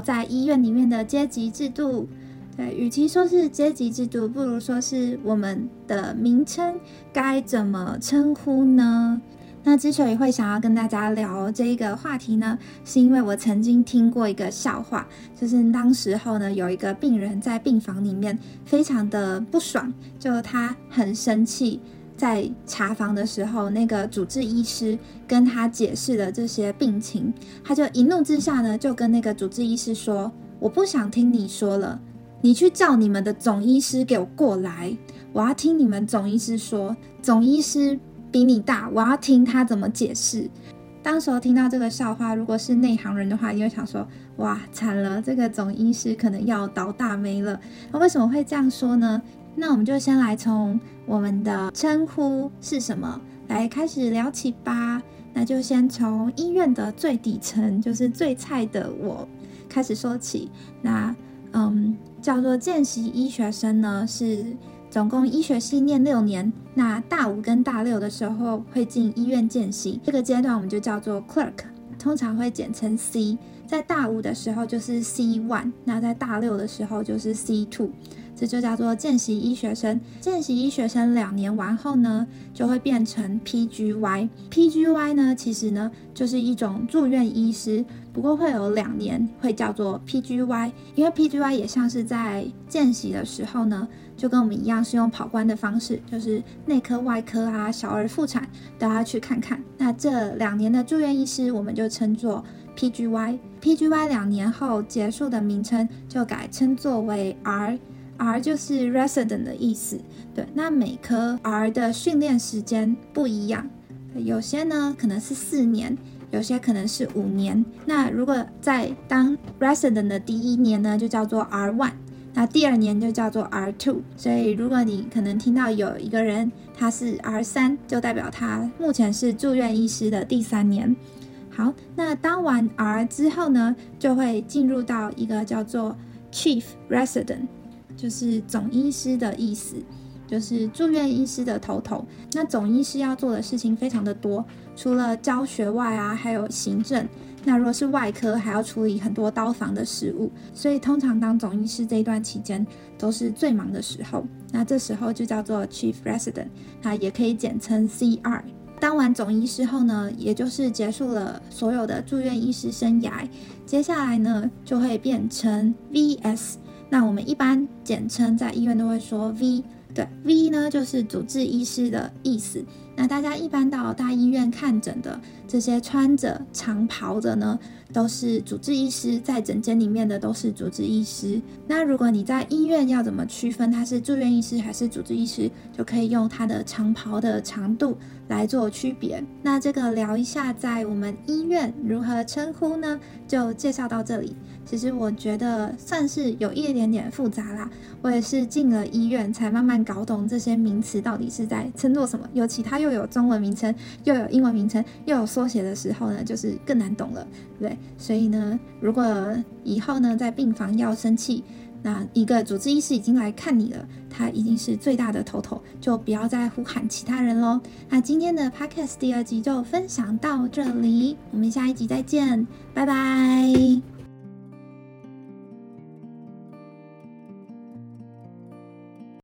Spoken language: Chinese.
在医院里面的阶级制度。对，与其说是阶级制度，不如说是我们的名称该怎么称呼呢？那之所以会想要跟大家聊这一个话题呢，是因为我曾经听过一个笑话，就是当时候呢，有一个病人在病房里面非常的不爽，就他很生气，在查房的时候，那个主治医师跟他解释了这些病情，他就一怒之下呢，就跟那个主治医师说：“我不想听你说了，你去叫你们的总医师给我过来，我要听你们总医师说，总医师。”比你大，我要听他怎么解释。当时候听到这个笑话，如果是内行人的话，你会想说：哇，惨了，这个总医师可能要倒大霉了。那为什么会这样说呢？那我们就先来从我们的称呼是什么来开始聊起吧。那就先从医院的最底层，就是最菜的我开始说起。那嗯，叫做见习医学生呢是。总共医学系念六年，那大五跟大六的时候会进医院见习，这个阶段我们就叫做 clerk，通常会简称 C。在大五的时候就是 C one，那在大六的时候就是 C two。这就叫做见习医学生。见习医学生两年完后呢，就会变成 PGY。PGY 呢，其实呢就是一种住院医师，不过会有两年会叫做 PGY，因为 PGY 也像是在见习的时候呢，就跟我们一样是用跑关的方式，就是内科、外科啊、小儿妇产都要去看看。那这两年的住院医师，我们就称作 PGY。PGY 两年后结束的名称就改称作为 R。R 就是 resident 的意思，对。那每科 R 的训练时间不一样，有些呢可能是四年，有些可能是五年。那如果在当 resident 的第一年呢，就叫做 R one，那第二年就叫做 R two。所以如果你可能听到有一个人他是 R 三，就代表他目前是住院医师的第三年。好，那当完 R 之后呢，就会进入到一个叫做 Chief Resident。就是总医师的意思，就是住院医师的头头。那总医师要做的事情非常的多，除了教学外啊，还有行政。那如果是外科，还要处理很多刀房的事务。所以通常当总医师这一段期间都是最忙的时候。那这时候就叫做 Chief Resident，那也可以简称 CR。当完总医师后呢，也就是结束了所有的住院医师生涯，接下来呢就会变成 VS。那我们一般简称在医院都会说 V，对，V 呢就是主治医师的意思。那大家一般到大医院看诊的这些穿着长袍的呢，都是主治医师，在诊间里面的都是主治医师。那如果你在医院要怎么区分他是住院医师还是主治医师，就可以用他的长袍的长度来做区别。那这个聊一下在我们医院如何称呼呢？就介绍到这里。其实我觉得算是有一点点复杂啦。我也是进了医院才慢慢搞懂这些名词到底是在称作什么。尤其它又有中文名称，又有英文名称，又有缩写的时候呢，就是更难懂了，对？所以呢，如果以后呢在病房要生气，那一个主治医师已经来看你了，他已经是最大的头头，就不要再呼喊其他人喽。那今天的 podcast 第二集就分享到这里，我们下一集再见，拜拜。